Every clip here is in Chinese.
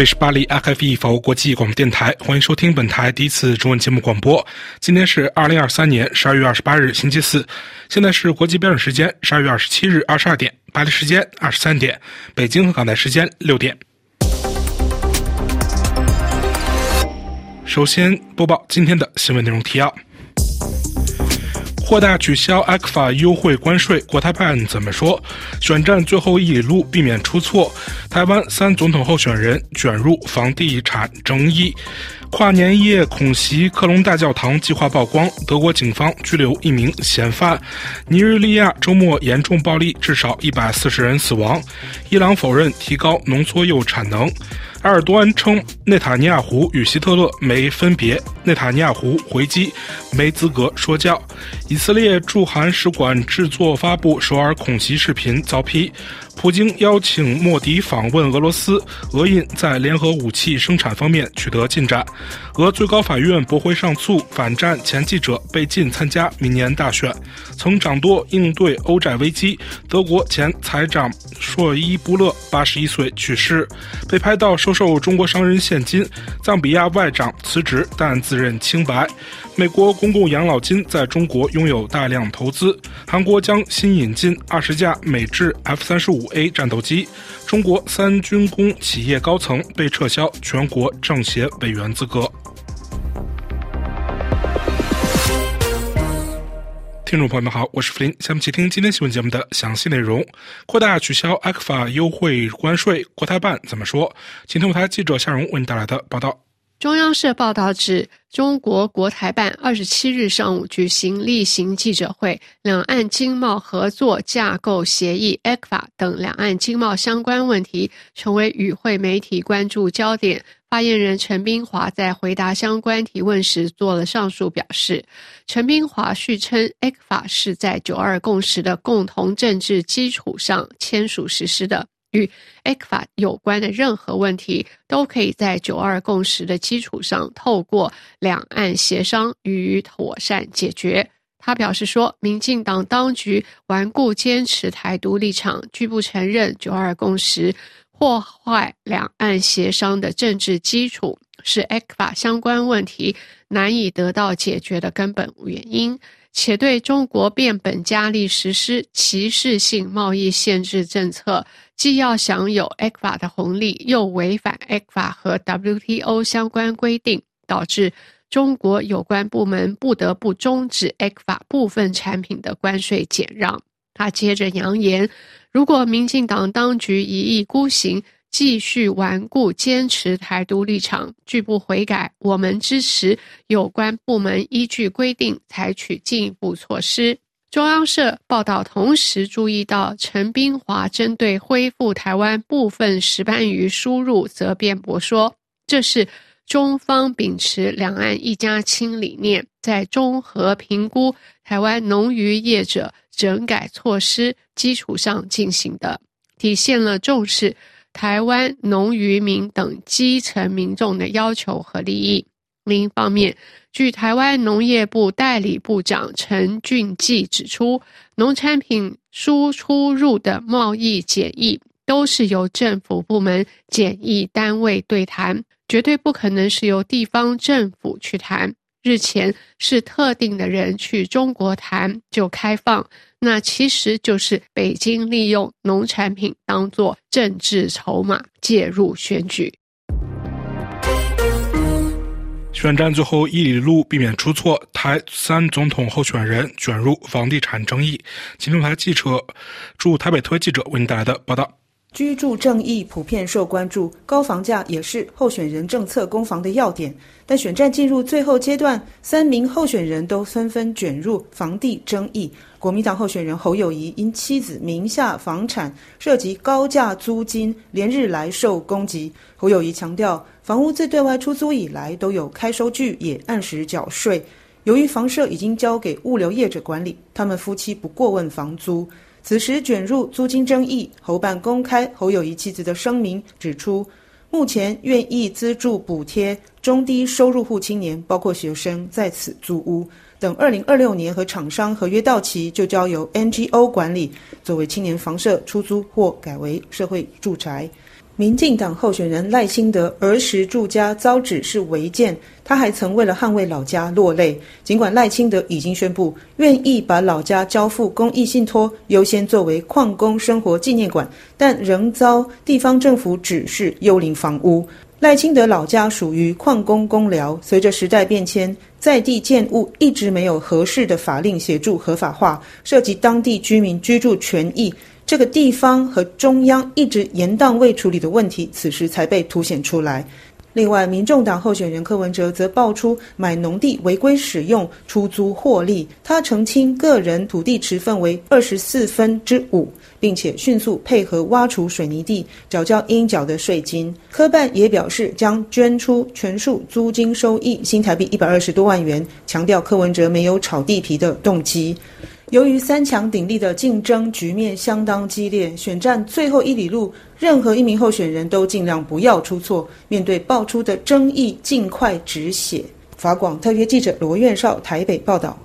里是巴黎 FFE 法国国际广播电台，欢迎收听本台第一次中文节目广播。今天是二零二三年十二月二十八日，星期四，现在是国际标准时间十二月二十七日二十二点，巴黎时间二十三点，北京和港台时间六点。首先播报今天的新闻内容提要。扩大取消 ACFA 优惠关税，国台办怎么说？选战最后一里路，避免出错。台湾三总统候选人卷入房地产争议。跨年夜恐袭克隆大教堂计划曝光，德国警方拘留一名嫌犯。尼日利亚周末严重暴力，至少一百四十人死亡。伊朗否认提高浓缩铀产能。埃尔多安称内塔尼亚胡与希特勒没分别，内塔尼亚胡回击没资格说教。以色列驻韩使馆制作发布首尔恐袭视频遭批。普京邀请莫迪访问俄罗斯，俄印在联合武器生产方面取得进展。俄最高法院驳回上诉，反战前记者被禁参加明年大选。曾掌舵应对欧债危机，德国前财长朔伊布勒八十一岁去世。被拍到收受中国商人现金，赞比亚外长辞职但自认清白。美国公共养老金在中国拥有大量投资。韩国将新引进二十架美制 F 三十五 A 战斗机。中国三军工企业高层被撤销全国政协委员资格。听众朋友们好，我是福林，下面请听今天新闻节目的详细内容。扩大取消阿克法优惠关税，国台办怎么说？请听我台记者夏荣为您带来的报道。中央社报道指，中国国台办二十七日上午举行例行记者会，两岸经贸合作架构协议 （ECFA） 等两岸经贸相关问题成为与会媒体关注焦点。发言人陈冰华在回答相关提问时做了上述表示。陈冰华续称，ECFA 是在九二共识的共同政治基础上签署实施的。与 ECFA 有关的任何问题，都可以在九二共识的基础上，透过两岸协商予以妥善解决。他表示说，民进党当局顽固坚持台独立场，拒不承认九二共识，破坏两岸协商的政治基础，是 ECFA 相关问题难以得到解决的根本原因。且对中国变本加厉实施歧视性贸易限制政策。既要享有 ECFA 的红利，又违反 ECFA 和 WTO 相关规定，导致中国有关部门不得不终止 ECFA 部分产品的关税减让。他接着扬言，如果民进党当局一意孤行，继续顽固坚持台独立场，拒不悔改，我们支持有关部门依据规定采取进一步措施。中央社报道，同时注意到陈冰华针对恢复台湾部分石斑鱼输入，则辩驳说，这是中方秉持两岸一家亲理念，在综合评估台湾农渔业者整改措施基础上进行的，体现了重视台湾农渔民等基层民众的要求和利益。另一方面，据台湾农业部代理部长陈俊记指出，农产品输出入的贸易检疫都是由政府部门检疫单位对谈，绝对不可能是由地方政府去谈。日前是特定的人去中国谈就开放，那其实就是北京利用农产品当作政治筹码介入选举。选战最后一里路，避免出错。台三总统候选人卷入房地产争议。金钟台记者驻台北特约记者为您带来的报道。居住正义普遍受关注，高房价也是候选人政策攻防的要点。但选战进入最后阶段，三名候选人都纷纷卷入房地争议。国民党候选人侯友谊因妻子名下房产涉及高价租金，连日来受攻击。侯友谊强调，房屋自对外出租以来都有开收据，也按时缴税。由于房舍已经交给物流业者管理，他们夫妻不过问房租。此时卷入租金争议，侯办公开侯友谊妻子的声明，指出目前愿意资助补贴中低收入户青年，包括学生在此租屋，等二零二六年和厂商合约到期，就交由 NGO 管理，作为青年房舍出租或改为社会住宅。民进党候选人赖清德儿时住家遭指是违建，他还曾为了捍卫老家落泪。尽管赖清德已经宣布愿意把老家交付公益信托，优先作为矿工生活纪念馆，但仍遭地方政府指示幽灵房屋。赖清德老家属于矿工公寮，随着时代变迁，在地建物一直没有合适的法令协助合法化，涉及当地居民居住权益。这个地方和中央一直延宕未处理的问题，此时才被凸显出来。另外，民众党候选人柯文哲则爆出买农地违规使用、出租获利。他澄清个人土地持份为二十四分之五，并且迅速配合挖除水泥地，缴交应缴的税金。科办也表示将捐出全数租金收益新台币一百二十多万元，强调柯文哲没有炒地皮的动机。由于三强鼎立的竞争局面相当激烈，选战最后一里路，任何一名候选人都尽量不要出错。面对爆出的争议，尽快止血。法广特约记者罗院少台北报道。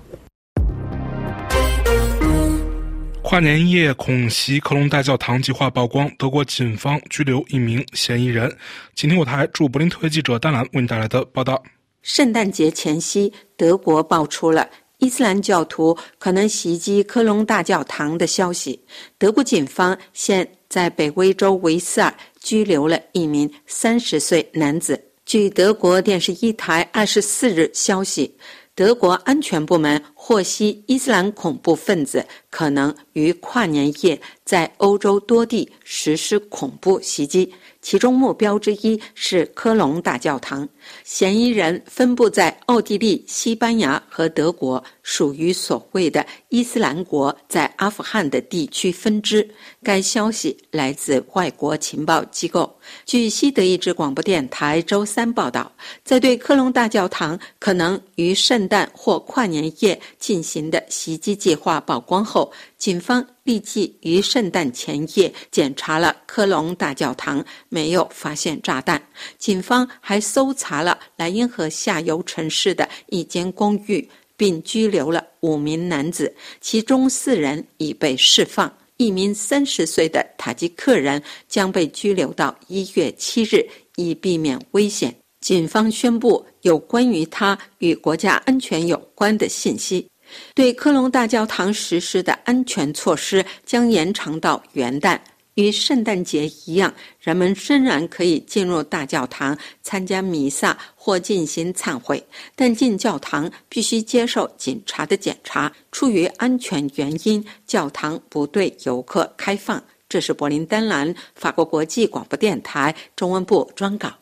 跨年夜恐袭科隆大教堂计划曝光，德国警方拘留一名嫌疑人。请听我台驻柏林特约记者丹兰为您带来的报道。圣诞节前夕，德国爆出了。伊斯兰教徒可能袭击科隆大教堂的消息，德国警方现在北威州维斯尔拘留了一名三十岁男子。据德国电视一台二十四日消息，德国安全部门获悉，伊斯兰恐怖分子可能于跨年夜在欧洲多地实施恐怖袭击。其中目标之一是科隆大教堂，嫌疑人分布在奥地利、西班牙和德国，属于所谓的伊斯兰国在阿富汗的地区分支。该消息来自外国情报机构。据西德意志广播电台周三报道，在对科隆大教堂可能于圣诞或跨年夜进行的袭击计划曝光后，警方。立即于圣诞前夜检查了科隆大教堂，没有发现炸弹。警方还搜查了莱茵河下游城市的一间公寓，并拘留了五名男子，其中四人已被释放。一名三十岁的塔吉克人将被拘留到一月七日，以避免危险。警方宣布有关于他与国家安全有关的信息。对科隆大教堂实施的安全措施将延长到元旦。与圣诞节一样，人们仍然可以进入大教堂参加弥撒或进行忏悔，但进教堂必须接受警察的检查。出于安全原因，教堂不对游客开放。这是柏林丹兰法国国际广播电台中文部专稿。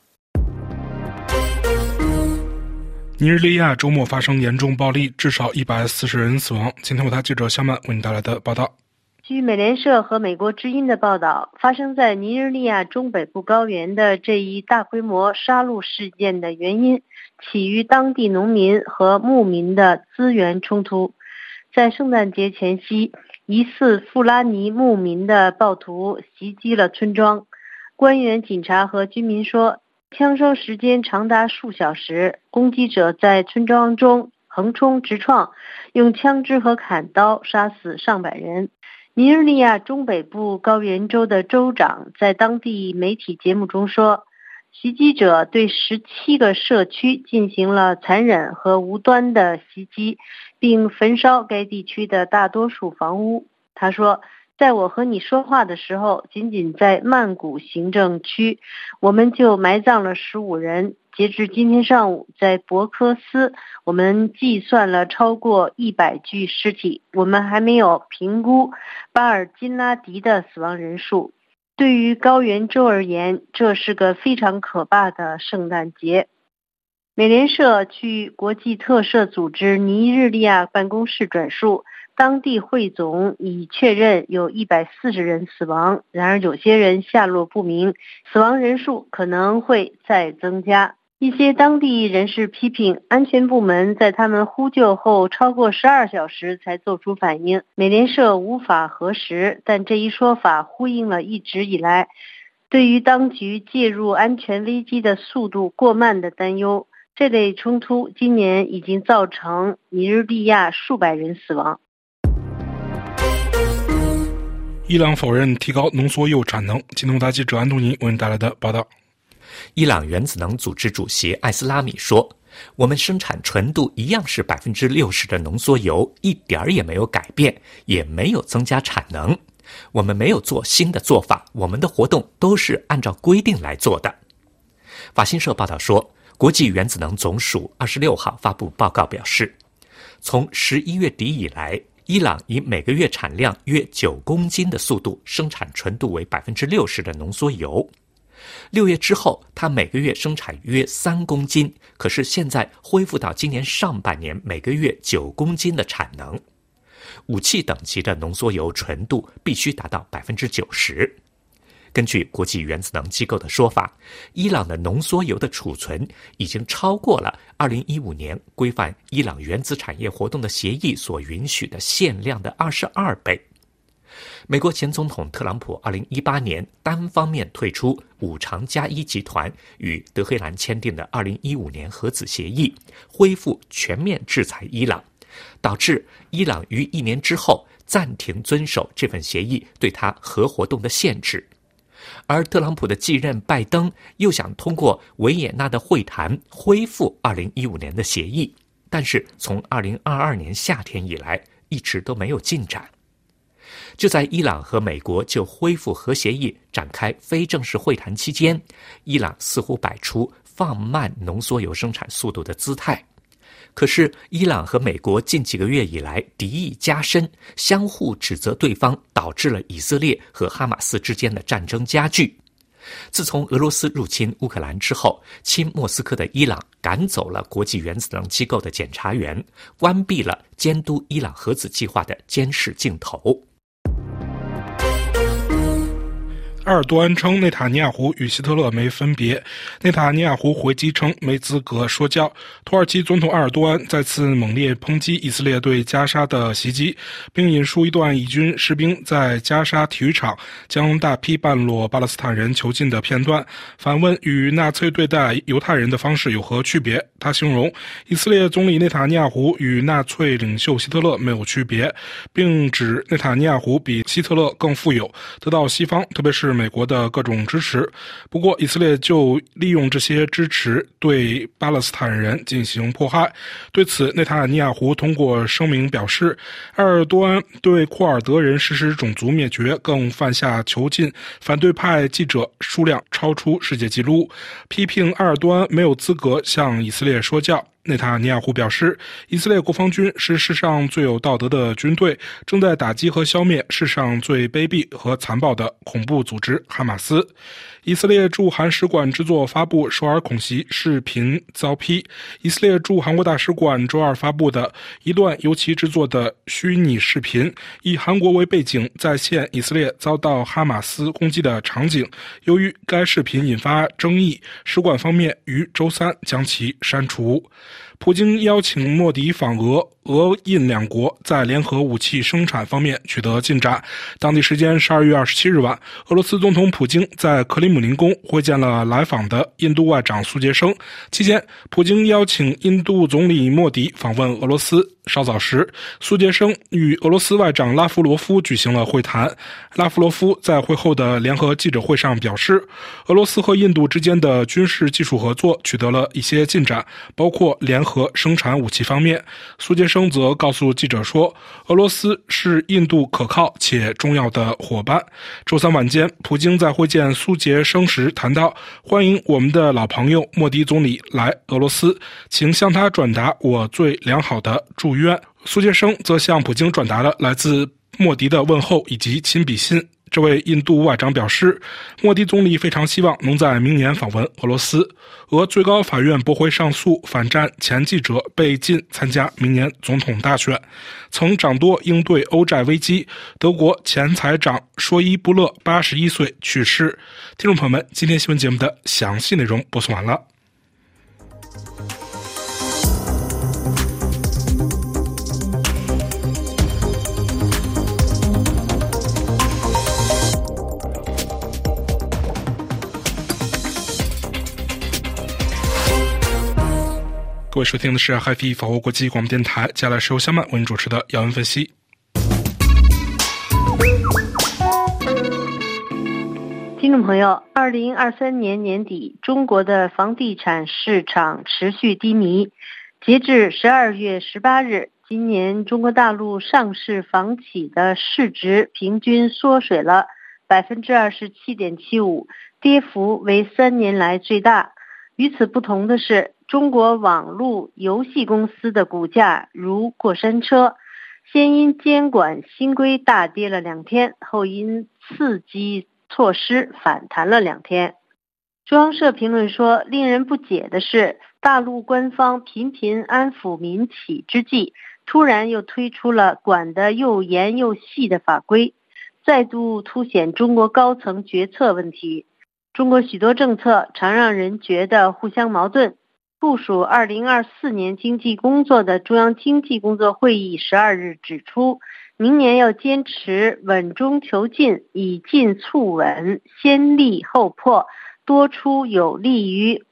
尼日利亚周末发生严重暴力，至少一百四十人死亡。今天，我台记者肖曼为你带来的报道。据美联社和美国之音的报道，发生在尼日利亚中北部高原的这一大规模杀戮事件的原因，起于当地农民和牧民的资源冲突。在圣诞节前夕，疑似富拉尼牧民的暴徒袭击了村庄。官员、警察和居民说。枪声时间长达数小时，攻击者在村庄中横冲直撞，用枪支和砍刀杀死上百人。尼日利亚中北部高原州的州长在当地媒体节目中说，袭击者对十七个社区进行了残忍和无端的袭击，并焚烧该地区的大多数房屋。他说。在我和你说话的时候，仅仅在曼谷行政区，我们就埋葬了十五人。截至今天上午，在博科斯，我们计算了超过一百具尸体。我们还没有评估巴尔金拉迪的死亡人数。对于高原州而言，这是个非常可怕的圣诞节。美联社据国际特赦组织尼日利亚办公室转述。当地汇总已确认有一百四十人死亡，然而有些人下落不明，死亡人数可能会再增加。一些当地人士批评安全部门在他们呼救后超过十二小时才做出反应。美联社无法核实，但这一说法呼应了一直以来对于当局介入安全危机的速度过慢的担忧。这类冲突今年已经造成尼日利亚数百人死亡。伊朗否认提高浓缩铀产能。金东大记者安东尼为您带来的报道：伊朗原子能组织主席艾斯拉米说：“我们生产纯度一样是百分之六十的浓缩铀，一点儿也没有改变，也没有增加产能。我们没有做新的做法，我们的活动都是按照规定来做的。”法新社报道说，国际原子能总署二十六号发布报告表示，从十一月底以来。伊朗以每个月产量约九公斤的速度生产纯度为百分之六十的浓缩铀。六月之后，它每个月生产约三公斤，可是现在恢复到今年上半年每个月九公斤的产能。武器等级的浓缩铀纯度必须达到百分之九十。根据国际原子能机构的说法，伊朗的浓缩铀的储存已经超过了2015年规范伊朗原子产业活动的协议所允许的限量的22倍。美国前总统特朗普2018年单方面退出五常加一集团与德黑兰签订的2015年核子协议，恢复全面制裁伊朗，导致伊朗于一年之后暂停遵守这份协议对他核活动的限制。而特朗普的继任拜登又想通过维也纳的会谈恢复2015年的协议，但是从2022年夏天以来一直都没有进展。就在伊朗和美国就恢复核协议展开非正式会谈期间，伊朗似乎摆出放慢浓缩铀生产速度的姿态。可是，伊朗和美国近几个月以来敌意加深，相互指责对方，导致了以色列和哈马斯之间的战争加剧。自从俄罗斯入侵乌克兰之后，亲莫斯科的伊朗赶走了国际原子能机构的检查员，关闭了监督伊朗核子计划的监视镜头。埃尔多安称内塔尼亚胡与希特勒没分别。内塔尼亚胡回击称没资格说教。土耳其总统埃尔多安再次猛烈抨击以色列对加沙的袭击，并引述一段以军士兵在加沙体育场将大批半裸巴勒斯坦人囚禁的片段，反问与纳粹对待犹太人的方式有何区别？他形容以色列总理内塔尼亚胡与纳粹领袖希特勒没有区别，并指内塔尼亚胡比希特勒更富有，得到西方，特别是。美国的各种支持，不过以色列就利用这些支持对巴勒斯坦人进行迫害。对此，内塔尼亚胡通过声明表示，埃尔多安对库尔德人实施种族灭绝，更犯下囚禁反对派记者数量超出世界纪录，批评埃尔多安没有资格向以色列说教。内塔尼亚胡表示，以色列国防军是世上最有道德的军队，正在打击和消灭世上最卑鄙和残暴的恐怖组织哈马斯。以色列驻韩使馆制作发布首尔恐袭视频遭批。以色列驻韩国大使馆周二发布的一段由其制作的虚拟视频，以韩国为背景，再现以色列遭到哈马斯攻击的场景。由于该视频引发争议，使馆方面于周三将其删除。普京邀请莫迪访俄，俄印两国在联合武器生产方面取得进展。当地时间十二月二十七日晚，俄罗斯总统普京在克里姆林宫会见了来访的印度外长苏杰生。期间，普京邀请印度总理莫迪访问俄罗斯。稍早时，苏杰生与俄罗斯外长拉夫罗夫举行了会谈。拉夫罗夫在会后的联合记者会上表示，俄罗斯和印度之间的军事技术合作取得了一些进展，包括联合和生产武器方面。苏杰生则告诉记者说，俄罗斯是印度可靠且重要的伙伴。周三晚间，普京在会见苏杰生时谈到，欢迎我们的老朋友莫迪总理来俄罗斯，请向他转达我最良好的。祝愿苏杰生则向普京转达了来自莫迪的问候以及亲笔信。这位印度外长表示，莫迪总理非常希望能在明年访问俄罗斯。俄最高法院驳回上诉，反战前记者被禁参加明年总统大选。曾掌舵应对欧债危机，德国前财长说伊布勒八十一岁去世。听众朋友们，今天新闻节目的详细内容播送完了。各位收听的是海飞法国国际广播电台，接下来是由小曼为您主持的要闻分析。听众朋友，二零二三年年底，中国的房地产市场持续低迷。截至十二月十八日，今年中国大陆上市房企的市值平均缩水了百分之二十七点七五，跌幅为三年来最大。与此不同的是，中国网络游戏公司的股价如过山车，先因监管新规大跌了两天，后因刺激。措施反弹了两天。中央社评论说，令人不解的是，大陆官方频频安抚民企之际，突然又推出了管得又严又细的法规，再度凸显中国高层决策问题。中国许多政策常让人觉得互相矛盾。部署二零二四年经济工作的中央经济工作会议十二日指出。明年要坚持稳中求进，以进促稳，先立后破，多出有利于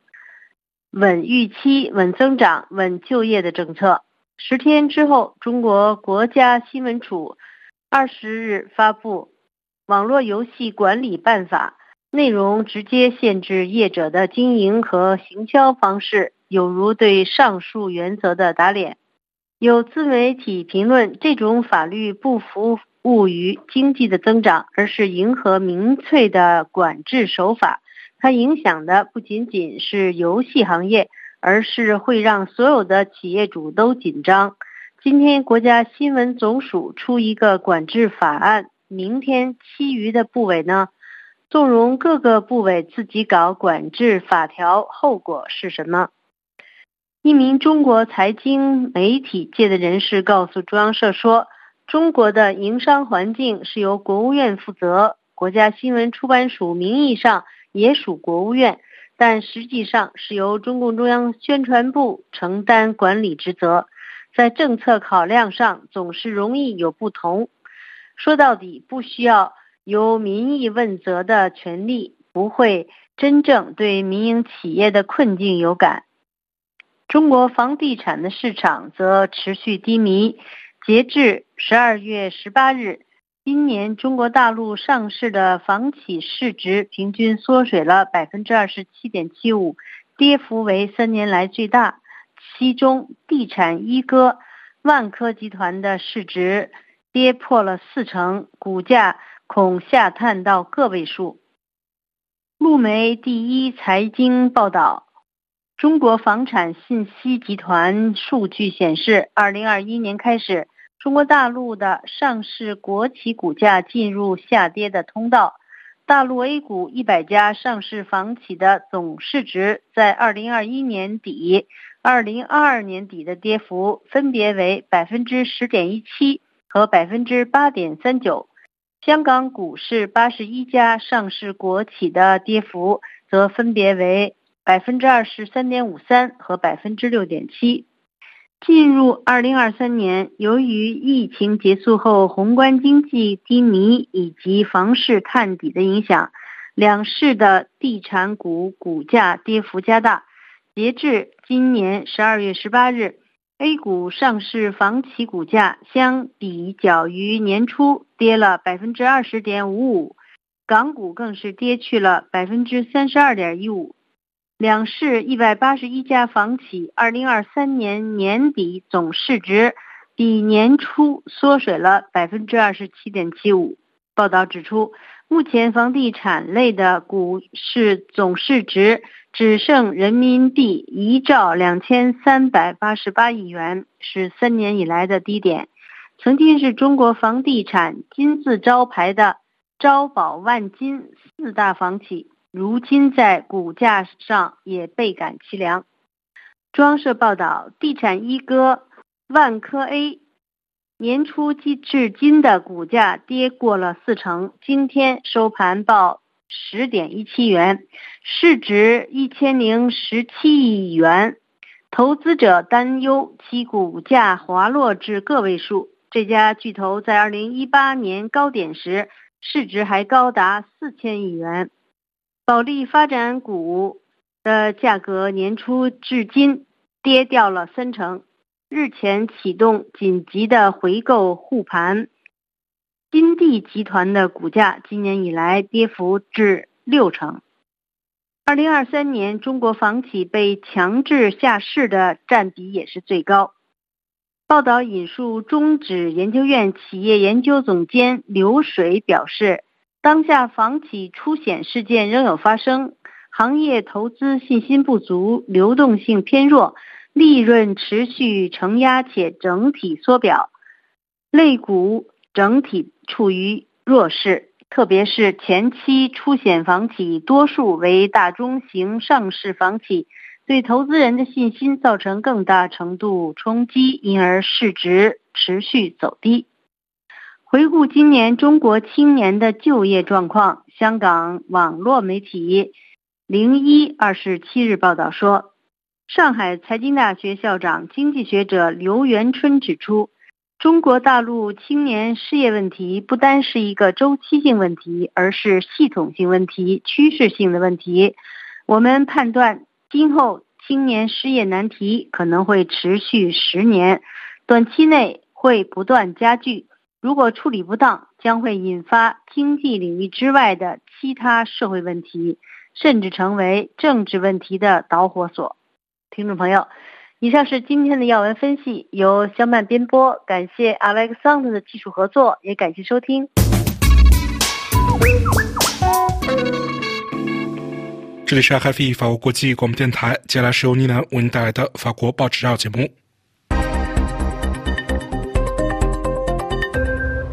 稳预期、稳增长、稳就业的政策。十天之后，中国国家新闻处二十日发布《网络游戏管理办法》，内容直接限制业者的经营和行销方式，有如对上述原则的打脸。有自媒体评论，这种法律不服务于经济的增长，而是迎合民粹的管制手法。它影响的不仅仅是游戏行业，而是会让所有的企业主都紧张。今天国家新闻总署出一个管制法案，明天其余的部委呢，纵容各个部委自己搞管制法条，后果是什么？一名中国财经媒体界的人士告诉中央社说：“中国的营商环境是由国务院负责，国家新闻出版署名义上也属国务院，但实际上是由中共中央宣传部承担管理职责，在政策考量上总是容易有不同。说到底，不需要由民意问责的权利，不会真正对民营企业的困境有感。”中国房地产的市场则持续低迷。截至十二月十八日，今年中国大陆上市的房企市值平均缩水了百分之二十七点七五，跌幅为三年来最大。其中，地产一哥万科集团的市值跌破了四成，股价恐下探到个位数。路媒第一财经报道。中国房产信息集团数据显示，二零二一年开始，中国大陆的上市国企股价进入下跌的通道。大陆 A 股一百家上市房企的总市值在二零二一年底、二零二二年底的跌幅分别为百分之十点一七和百分之八点三九。香港股市八十一家上市国企的跌幅则分别为。百分之二十三点五三和百分之六点七。进入二零二三年，由于疫情结束后宏观经济低迷以及房市探底的影响，两市的地产股股价跌幅加大。截至今年十二月十八日，A 股上市房企股价相比较于年初跌了百分之二十点五五，港股更是跌去了百分之三十二点一五。两市一百八十一家房企，二零二三年年底总市值比年初缩水了百分之二十七点七五。报道指出，目前房地产类的股市总市值只剩人民币一兆两千三百八十八亿元，是三年以来的低点。曾经是中国房地产金字招牌的招宝万金四大房企。如今在股价上也倍感凄凉。中社报道，地产一哥万科 A 年初至至今的股价跌过了四成，今天收盘报十点一七元，市值一千零十七亿元。投资者担忧其股价滑落至个位数。这家巨头在二零一八年高点时，市值还高达四千亿元。保利发展股的价格年初至今跌掉了三成，日前启动紧急的回购护盘。金地集团的股价今年以来跌幅至六成。二零二三年，中国房企被强制下市的占比也是最高。报道引述中指研究院企业研究总监刘水表示，当下房企出险事件仍有发生，行业投资信心不足，流动性偏弱，利润持续承压且整体缩表，类股整体处于弱势。特别是前期出险房企多数为大中型上市房企，对投资人的信心造成更大程度冲击，因而市值持续走低。回顾今年中国青年的就业状况，香港网络媒体零一二十七日报道说，上海财经大学校长、经济学者刘元春指出。中国大陆青年失业问题不单是一个周期性问题，而是系统性问题、趋势性的问题。我们判断，今后青年失业难题可能会持续十年，短期内会不断加剧。如果处理不当，将会引发经济领域之外的其他社会问题，甚至成为政治问题的导火索。听众朋友。以上是今天的要闻分析，由肖曼编播。感谢 Alexander 的技术合作，也感谢收听。这里是 HFE 法国国际广播电台，接下来是由妮南为您带来的法国报纸要节目。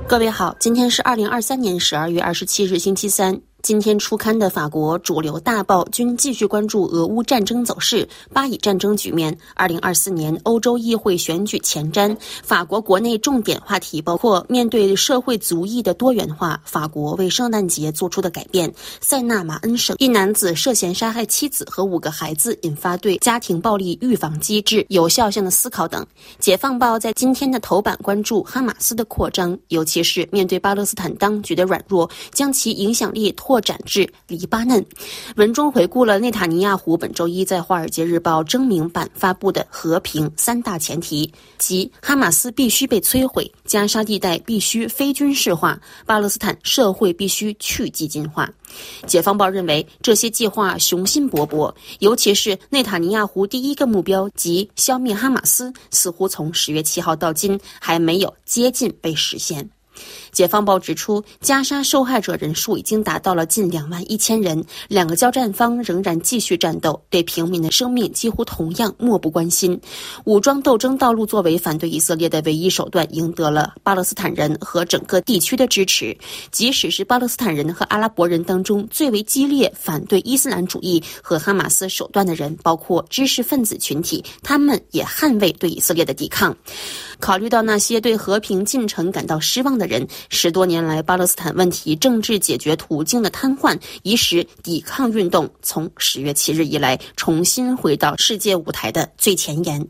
各位好，今天是二零二三年十二月二十七日，星期三。今天初刊的法国主流大报均继续关注俄乌战争走势、巴以战争局面。二零二四年欧洲议会选举前瞻，法国国内重点话题包括面对社会族裔的多元化，法国为圣诞节做出的改变；塞纳马恩省一男子涉嫌杀害妻子和五个孩子，引发对家庭暴力预防机制有效性的思考等。解放报在今天的头版关注哈马斯的扩张，尤其是面对巴勒斯坦当局的软弱，将其影响力。扩展至黎巴嫩。文中回顾了内塔尼亚胡本周一在《华尔街日报》征名版发布的和平三大前提，即哈马斯必须被摧毁，加沙地带必须非军事化，巴勒斯坦社会必须去激进化。解放报认为这些计划雄心勃勃，尤其是内塔尼亚胡第一个目标即消灭哈马斯，似乎从十月七号到今还没有接近被实现。解放报指出，加沙受害者人数已经达到了近两万一千人，两个交战方仍然继续战斗，对平民的生命几乎同样漠不关心。武装斗争道路作为反对以色列的唯一手段，赢得了巴勒斯坦人和整个地区的支持。即使是巴勒斯坦人和阿拉伯人当中最为激烈反对伊斯兰主义和哈马斯手段的人，包括知识分子群体，他们也捍卫对以色列的抵抗。考虑到那些对和平进程感到失望的人，十多年来巴勒斯坦问题政治解决途径的瘫痪，已使抵抗运动从十月七日以来重新回到世界舞台的最前沿。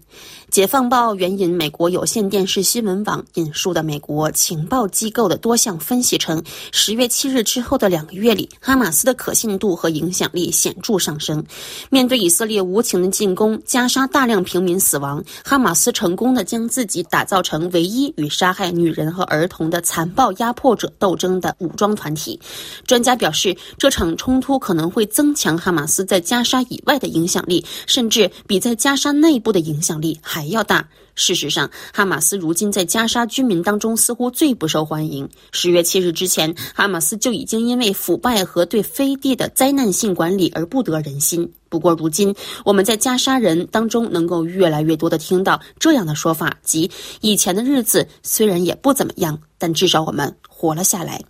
解放报援引美国有线电视新闻网引述的美国情报机构的多项分析称，十月七日之后的两个月里，哈马斯的可信度和影响力显著上升。面对以色列无情的进攻，加沙大量平民死亡，哈马斯成功的将自己打造成唯一与杀害女人和儿童的残暴压迫者斗争的武装团体。专家表示，这场冲突可能会增强哈马斯在加沙以外的影响力，甚至比在加沙内部的影响力还。还要大。事实上，哈马斯如今在加沙居民当中似乎最不受欢迎。十月七日之前，哈马斯就已经因为腐败和对飞地的灾难性管理而不得人心。不过，如今我们在加沙人当中能够越来越多的听到这样的说法：即以前的日子虽然也不怎么样，但至少我们活了下来。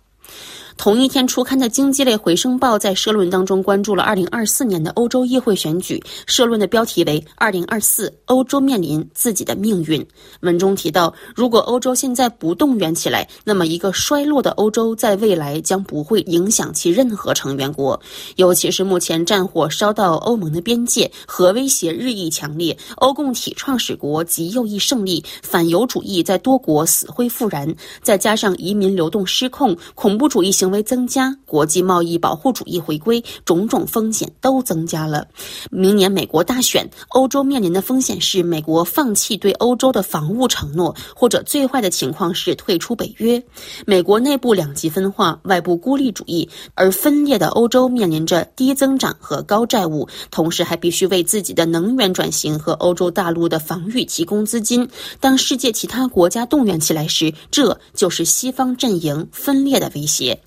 同一天初刊的经济类回声报在社论当中关注了二零二四年的欧洲议会选举。社论的标题为“二零二四欧洲面临自己的命运”。文中提到，如果欧洲现在不动员起来，那么一个衰落的欧洲在未来将不会影响其任何成员国。尤其是目前战火烧到欧盟的边界，核威胁日益强烈，欧共体创始国极右翼胜利，反犹主义在多国死灰复燃，再加上移民流动失控，恐怖主义行。为增加，国际贸易保护主义回归，种种风险都增加了。明年美国大选，欧洲面临的风险是美国放弃对欧洲的防务承诺，或者最坏的情况是退出北约。美国内部两极分化，外部孤立主义，而分裂的欧洲面临着低增长和高债务，同时还必须为自己的能源转型和欧洲大陆的防御提供资金。当世界其他国家动员起来时，这就是西方阵营分裂的威胁。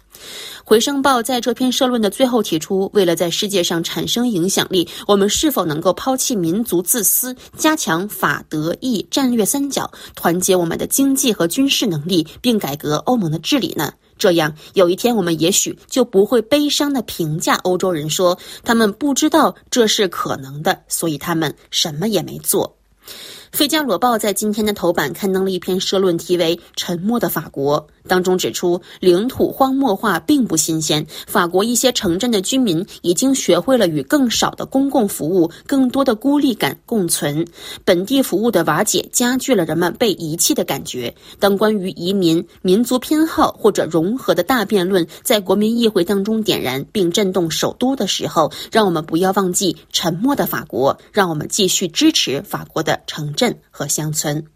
回声报在这篇社论的最后提出，为了在世界上产生影响力，我们是否能够抛弃民族自私，加强法德意战略三角，团结我们的经济和军事能力，并改革欧盟的治理呢？这样，有一天我们也许就不会悲伤地评价欧洲人说他们不知道这是可能的，所以他们什么也没做。《费加罗报》在今天的头版刊登了一篇社论，题为《沉默的法国》。当中指出，领土荒漠化并不新鲜。法国一些城镇的居民已经学会了与更少的公共服务、更多的孤立感共存。本地服务的瓦解加剧了人们被遗弃的感觉。当关于移民、民族偏好或者融合的大辩论在国民议会当中点燃并震动首都的时候，让我们不要忘记沉默的法国。让我们继续支持法国的城镇和乡村。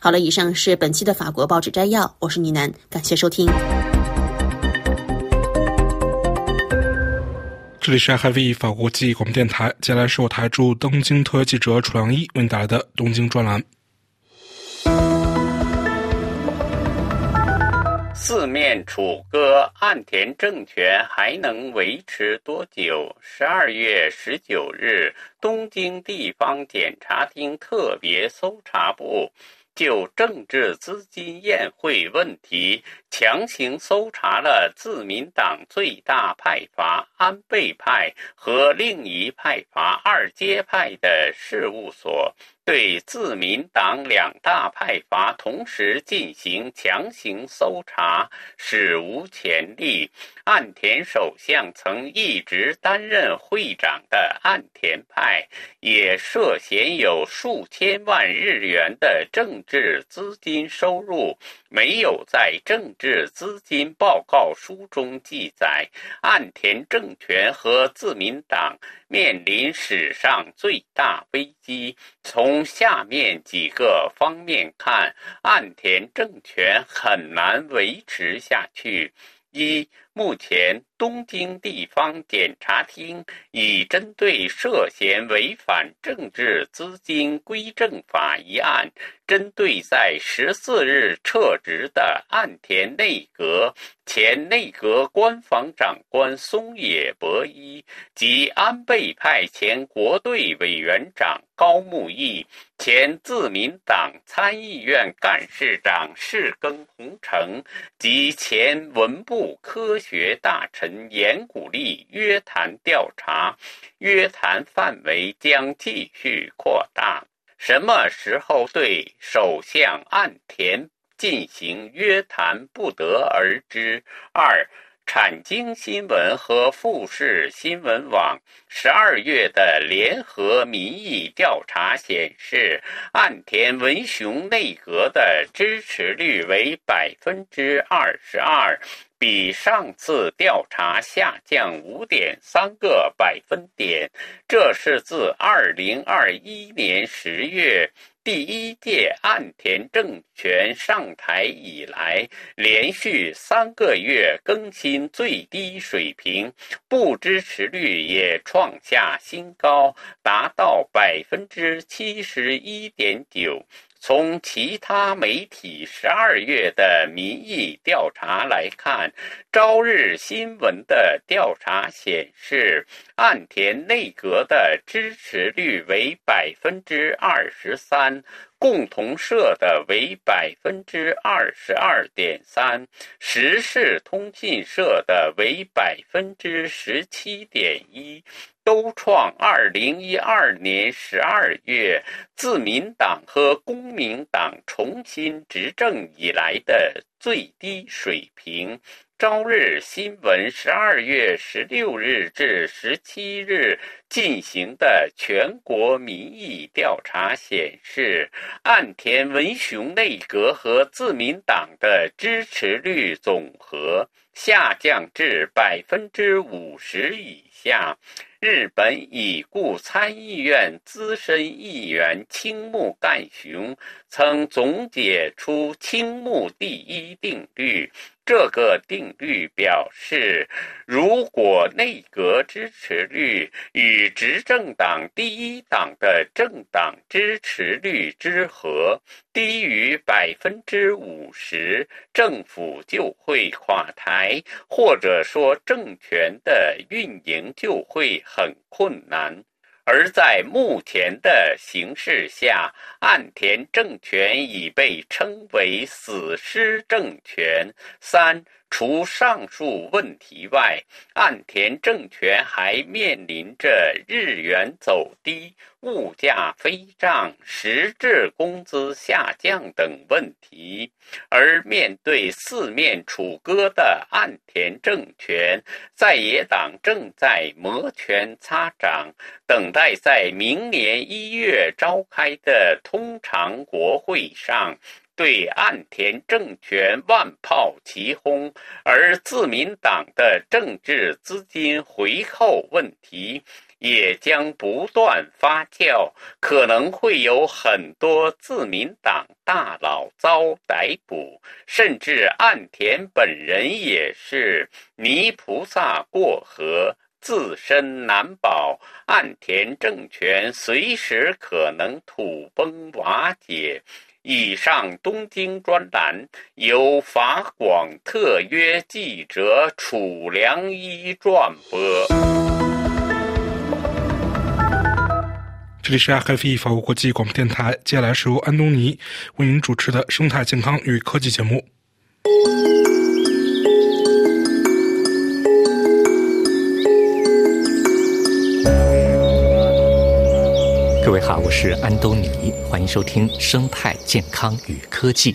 好了，以上是本期的法国报纸摘要，我是倪楠，感谢收听。这里是 FV 法国际广播电台，接下来是我台驻东京特约记者楚良一为你带来的东京专栏。四面楚歌，岸田政权还能维持多久？十二月十九日，东京地方检察厅特别搜查部。就政治资金宴会问题，强行搜查了自民党最大派阀安倍派和另一派阀二阶派的事务所，对自民党两大派阀同时进行强行搜查，史无前例。岸田首相曾一直担任会长的岸田派，也涉嫌有数千万日元的政治资金收入，没有在政治资金报告书中记载。岸田政权和自民党面临史上最大危机。从下面几个方面看，岸田政权很难维持下去。一目前，东京地方检察厅已针对涉嫌违反政治资金规正法一案，针对在十四日撤职的岸田内阁前内阁官房长官松野博一及安倍派前国队委员长高木义、前自民党参议院干事长世耕弘成及前文部科学。大臣严谷立约谈调查，约谈范围将继续扩大。什么时候对首相岸田进行约谈，不得而知。二。产经新闻和富士新闻网十二月的联合民意调查显示，岸田文雄内阁的支持率为百分之二十二，比上次调查下降五点三个百分点。这是自二零二一年十月。第一届岸田政权上台以来，连续三个月更新最低水平，不支持率也创下新高，达到百分之七十一点九。从其他媒体十二月的民意调查来看，朝日新闻的调查显示，岸田内阁的支持率为百分之二十三，共同社的为百分之二十二点三，时事通讯社的为百分之十七点一。都创二零一二年十二月自民党和公民党重新执政以来的最低水平。朝日新闻十二月十六日至十七日进行的全国民意调查显示，岸田文雄内阁和自民党的支持率总和下降至百分之五十以下。日本已故参议院资深议员青木干雄曾总结出青木第一定律。这个定律表示，如果内阁支持率与执政党第一党的政党支持率之和低于百分之五十，政府就会垮台，或者说政权的运营就会很困难。而在目前的形势下，岸田政权已被称为“死尸政权”。三。除上述问题外，岸田政权还面临着日元走低、物价飞涨、实质工资下降等问题。而面对四面楚歌的岸田政权，在野党正在摩拳擦掌，等待在明年一月召开的通常国会上。对岸田政权万炮齐轰，而自民党的政治资金回扣问题也将不断发酵，可能会有很多自民党大佬遭逮捕，甚至岸田本人也是泥菩萨过河，自身难保，岸田政权随时可能土崩瓦解。以上东京专栏由法广特约记者楚良一转播。这里是 FFE 法国国际广播电台，接下来是由安东尼为您主持的生态健康与科技节目。各位好，我是安东尼，欢迎收听生态健康与科技。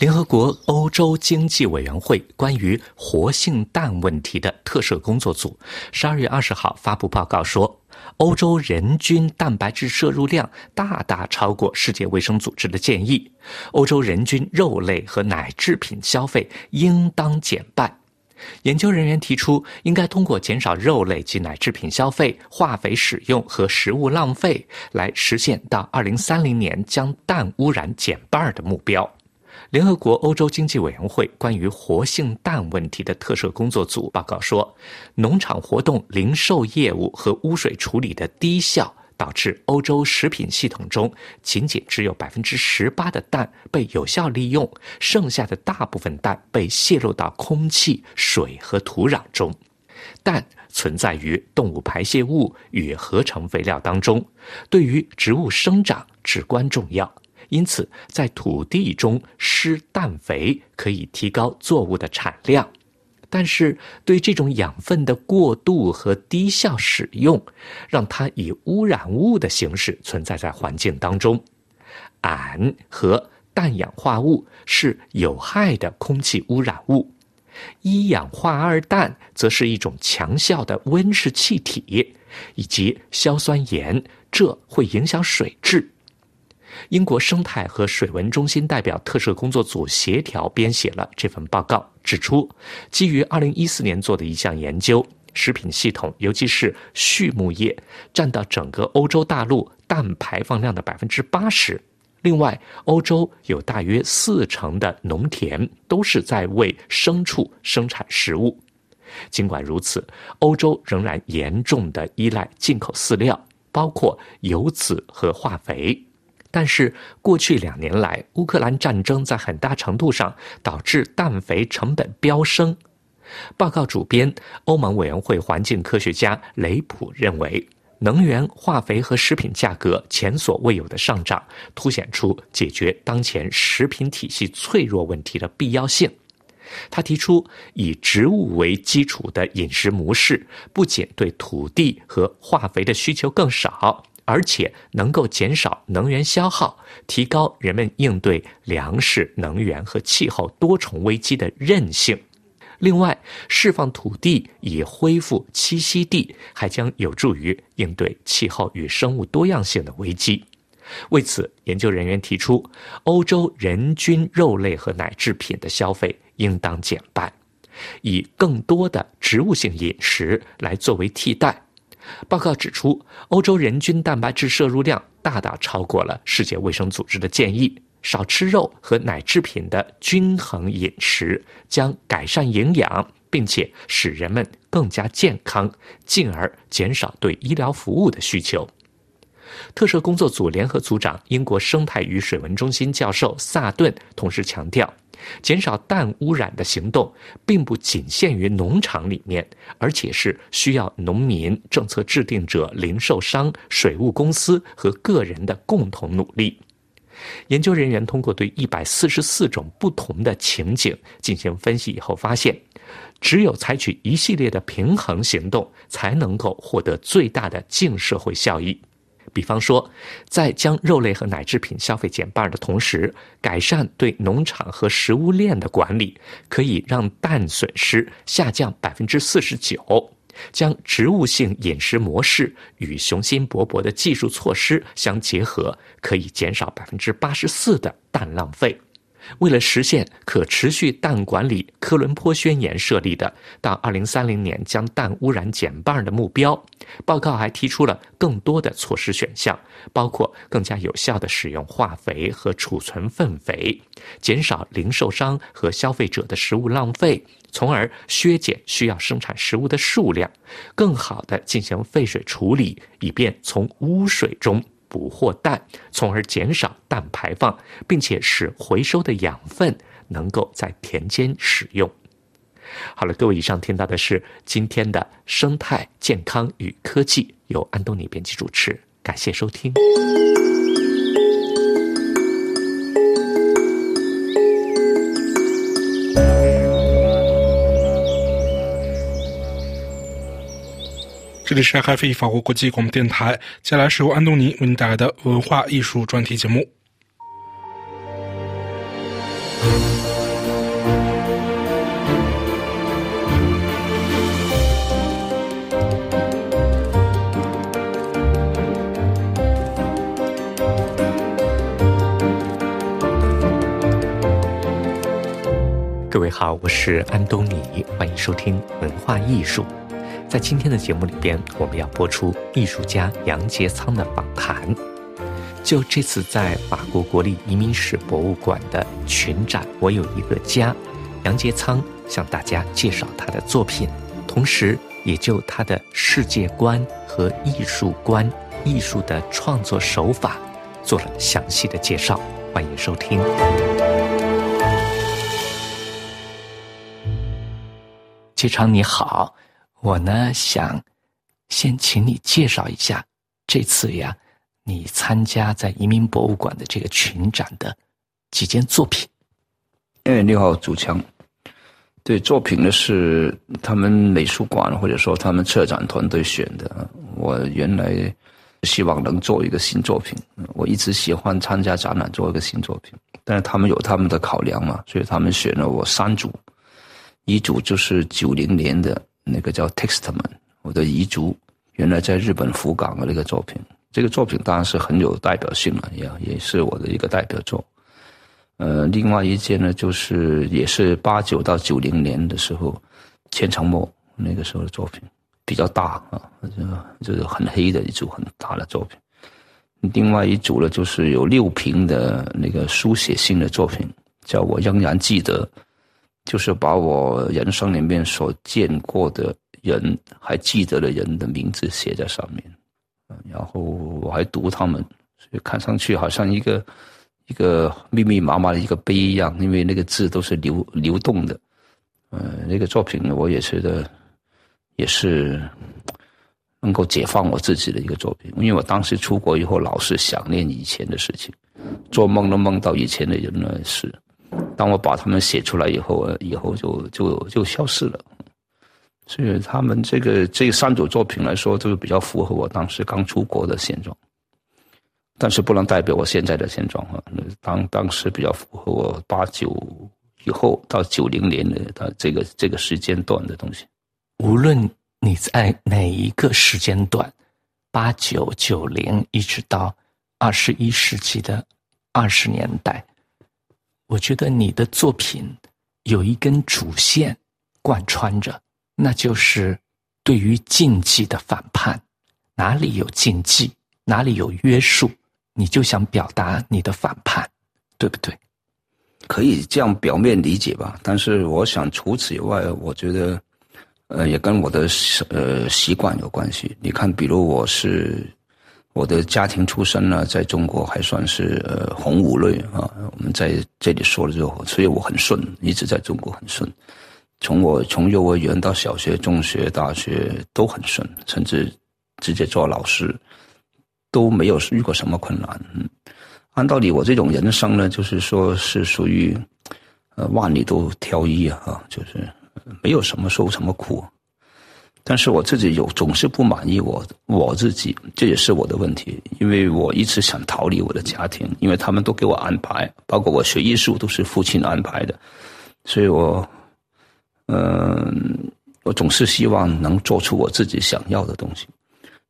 联合国欧洲经济委员会关于活性氮问题的特设工作组十二月二十号发布报告说，欧洲人均蛋白质摄入量大大超过世界卫生组织的建议，欧洲人均肉类和奶制品消费应当减半。研究人员提出，应该通过减少肉类及奶制品消费、化肥使用和食物浪费，来实现到2030年将氮污染减半的目标。联合国欧洲经济委员会关于活性氮问题的特设工作组报告说，农场活动、零售业务和污水处理的低效。导致欧洲食品系统中仅仅只有百分之十八的氮被有效利用，剩下的大部分氮被泄露到空气、水和土壤中。氮存在于动物排泄物与合成肥料当中，对于植物生长至关重要。因此，在土地中施氮肥可以提高作物的产量。但是，对这种养分的过度和低效使用，让它以污染物的形式存在在环境当中。氨和氮氧化物是有害的空气污染物，一氧化二氮则是一种强效的温室气体，以及硝酸盐，这会影响水质。英国生态和水文中心代表特设工作组协调编写了这份报告，指出，基于2014年做的一项研究，食品系统，尤其是畜牧业，占到整个欧洲大陆氮排放量的百分之八十。另外，欧洲有大约四成的农田都是在为牲畜生产食物。尽管如此，欧洲仍然严重的依赖进口饲料，包括油脂和化肥。但是，过去两年来，乌克兰战争在很大程度上导致氮肥成本飙升。报告主编、欧盟委员会环境科学家雷普认为，能源、化肥和食品价格前所未有的上涨，凸显出解决当前食品体系脆弱问题的必要性。他提出，以植物为基础的饮食模式，不仅对土地和化肥的需求更少，而且能够减少能源消耗，提高人们应对粮食、能源和气候多重危机的韧性。另外，释放土地以恢复栖息地，还将有助于应对气候与生物多样性的危机。为此，研究人员提出，欧洲人均肉类和奶制品的消费应当减半，以更多的植物性饮食来作为替代。报告指出，欧洲人均蛋白质摄入量大大超过了世界卫生组织的建议，少吃肉和奶制品的均衡饮食将改善营养，并且使人们更加健康，进而减少对医疗服务的需求。特设工作组联合组长、英国生态与水文中心教授萨顿同时强调，减少氮污染的行动并不仅限于农场里面，而且是需要农民、政策制定者、零售商、水务公司和个人的共同努力。研究人员通过对一百四十四种不同的情景进行分析以后发现，只有采取一系列的平衡行动，才能够获得最大的净社会效益。比方说，在将肉类和奶制品消费减半的同时，改善对农场和食物链的管理，可以让氮损失下降百分之四十九；将植物性饮食模式与雄心勃勃的技术措施相结合，可以减少百分之八十四的氮浪费。为了实现可持续氮管理，科伦坡宣言设立的到二零三零年将氮污染减半的目标，报告还提出了更多的措施选项，包括更加有效的使用化肥和储存粪肥，减少零售商和消费者的食物浪费，从而削减需要生产食物的数量，更好的进行废水处理，以便从污水中。捕获氮，从而减少氮排放，并且使回收的养分能够在田间使用。好了，各位，以上听到的是今天的生态健康与科技，由安东尼编辑主持，感谢收听。这里是 FI 法国国际广播电台，接下来是由安东尼为您带来的文化艺术专题节目。各位好，我是安东尼，欢迎收听文化艺术。在今天的节目里边，我们要播出艺术家杨杰仓的访谈。就这次在法国国立移民史博物馆的群展《我有一个家》，杨杰仓向大家介绍他的作品，同时也就他的世界观和艺术观、艺术的创作手法做了详细的介绍。欢迎收听。杰昌，你好。我呢想先请你介绍一下这次呀，你参加在移民博物馆的这个群展的几件作品。哎，你好，主强。对，作品呢是他们美术馆或者说他们策展团队选的。我原来希望能做一个新作品，我一直喜欢参加展览做一个新作品，但是他们有他们的考量嘛，所以他们选了我三组，一组就是九零年的。那个叫 Textman，我的彝族原来在日本福冈的那个作品，这个作品当然是很有代表性了，也也是我的一个代表作。呃，另外一件呢，就是也是八九到九零年的时候，千层墨那个时候的作品，比较大啊，就就是很黑的一组很大的作品。另外一组呢，就是有六瓶的那个书写性的作品，叫我仍然记得。就是把我人生里面所见过的人，还记得的人的名字写在上面，然后我还读他们，所以看上去好像一个一个密密麻麻的一个碑一样，因为那个字都是流流动的。呃，那个作品我也觉得也是能够解放我自己的一个作品，因为我当时出国以后老是想念以前的事情，做梦都梦到以前的人的事。当我把他们写出来以后，以后就就就消失了。所以他们这个这三组作品来说，就是比较符合我当时刚出国的现状，但是不能代表我现在的现状啊。当当时比较符合我八九以后到九零年的他这个这个时间段的东西。无论你在哪一个时间段，八九九零一直到二十一世纪的二十年代，我觉得你的作品有一根主线贯穿着。那就是对于禁忌的反叛，哪里有禁忌，哪里有约束，你就想表达你的反叛，对不对？可以这样表面理解吧。但是我想除此以外，我觉得，呃，也跟我的呃习惯有关系。你看，比如我是我的家庭出身呢，在中国还算是呃红五类啊。我们在这里说了之后，所以我很顺，一直在中国很顺。从我从幼儿园到小学、中学、大学都很顺，甚至直接做老师都没有遇过什么困难。嗯，按道理我这种人生呢，就是说是属于呃万里都挑一啊，就是没有什么受什么苦。但是我自己有总是不满意我我自己，这也是我的问题，因为我一直想逃离我的家庭，因为他们都给我安排，包括我学艺术都是父亲安排的，所以我。嗯，我总是希望能做出我自己想要的东西，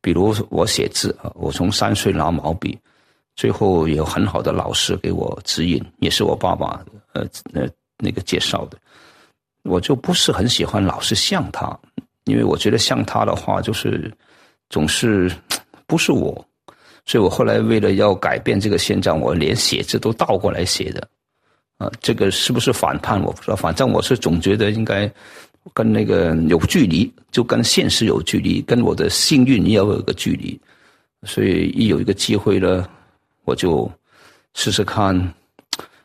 比如我写字啊，我从三岁拿毛笔，最后有很好的老师给我指引，也是我爸爸呃呃那个介绍的，我就不是很喜欢老是像他，因为我觉得像他的话就是总是不是我，所以我后来为了要改变这个现状，我连写字都倒过来写的。啊，这个是不是反叛？我不知道。反正我是总觉得应该跟那个有距离，就跟现实有距离，跟我的幸运也要有个距离。所以一有一个机会呢，我就试试看，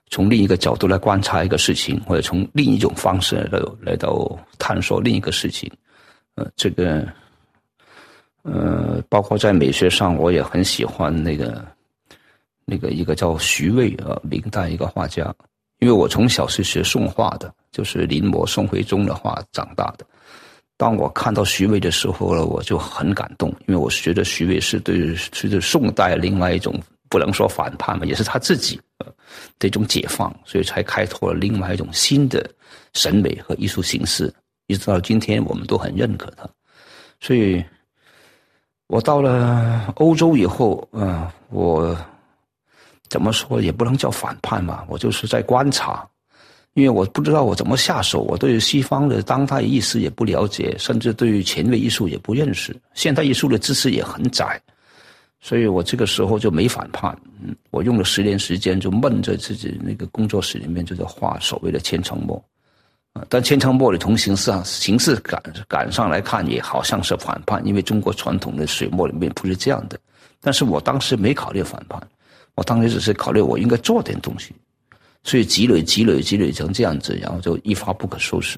从另一个角度来观察一个事情，或者从另一种方式来来到探索另一个事情。呃，这个呃，包括在美学上，我也很喜欢那个那个一个叫徐渭啊，明代一个画家。因为我从小是学宋画的，就是临摹宋徽宗的画长大的。当我看到徐渭的时候呢，我就很感动，因为我是觉得徐渭是对是对宋代另外一种不能说反叛嘛，也是他自己的一种解放，所以才开拓了另外一种新的审美和艺术形式，一直到今天我们都很认可他。所以，我到了欧洲以后，啊，我。怎么说也不能叫反叛吧，我就是在观察，因为我不知道我怎么下手，我对西方的当代艺术也不了解，甚至对于前卫艺术也不认识，现代艺术的知识也很窄，所以我这个时候就没反叛，嗯，我用了十年时间就闷在自己那个工作室里面，就在画所谓的千层墨，但千层墨的从形式上形式感感上来看也好像是反叛，因为中国传统的水墨里面不是这样的，但是我当时没考虑反叛。我当时只是考虑我应该做点东西，所以积累、积累、积累成这样子，然后就一发不可收拾。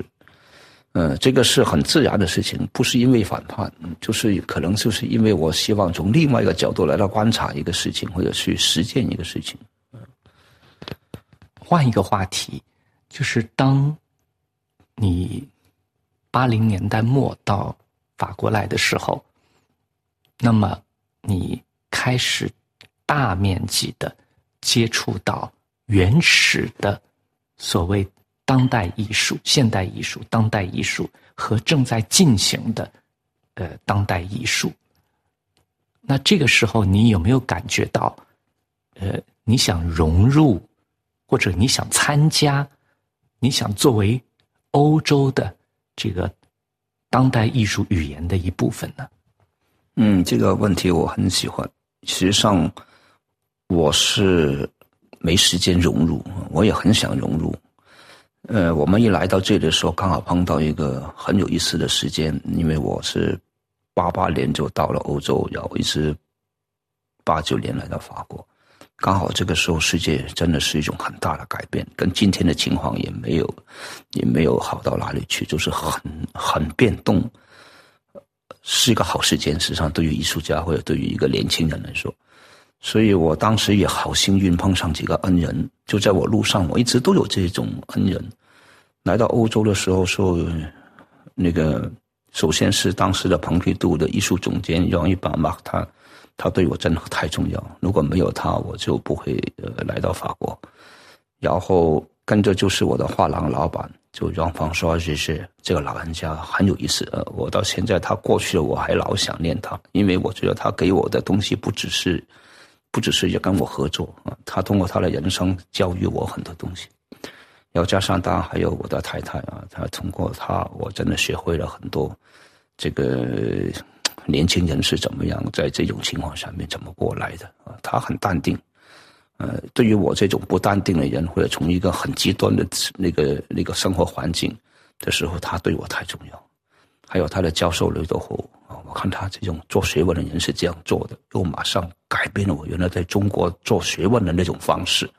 嗯，这个是很自然的事情，不是因为反叛，就是可能就是因为我希望从另外一个角度来到观察一个事情，或者去实践一个事情。换一个话题，就是当你八零年代末到法国来的时候，那么你开始。大面积的接触到原始的所谓当代艺术、现代艺术、当代艺术和正在进行的呃当代艺术。那这个时候，你有没有感觉到，呃，你想融入，或者你想参加，你想作为欧洲的这个当代艺术语言的一部分呢？嗯，这个问题我很喜欢。实际上。我是没时间融入，我也很想融入。呃，我们一来到这里的时候，刚好碰到一个很有意思的时间，因为我是八八年就到了欧洲，然后一直八九年来到法国，刚好这个时候世界真的是一种很大的改变，跟今天的情况也没有也没有好到哪里去，就是很很变动，是一个好时间。实际上，对于艺术家或者对于一个年轻人来说。所以我当时也好幸运碰上几个恩人，就在我路上，我一直都有这种恩人。来到欧洲的时候，说那个首先是当时的蓬皮杜的艺术总监让一把马，他他对我真的太重要，如果没有他，我就不会呃来到法国。然后跟着就是我的画廊老板，就让方说这是这个老人家很有意思。呃，我到现在他过去了，我还老想念他，因为我觉得他给我的东西不只是。不只是要跟我合作啊，他通过他的人生教育我很多东西，然后加上当然还有我的太太啊，他通过他我真的学会了很多，这个年轻人是怎么样在这种情况下面怎么过来的啊，他很淡定，呃，对于我这种不淡定的人或者从一个很极端的那个那个生活环境的时候，他对我太重要，还有他的教授刘德华。啊，我看他这种做学问的人是这样做的，又马上改变了我原来在中国做学问的那种方式。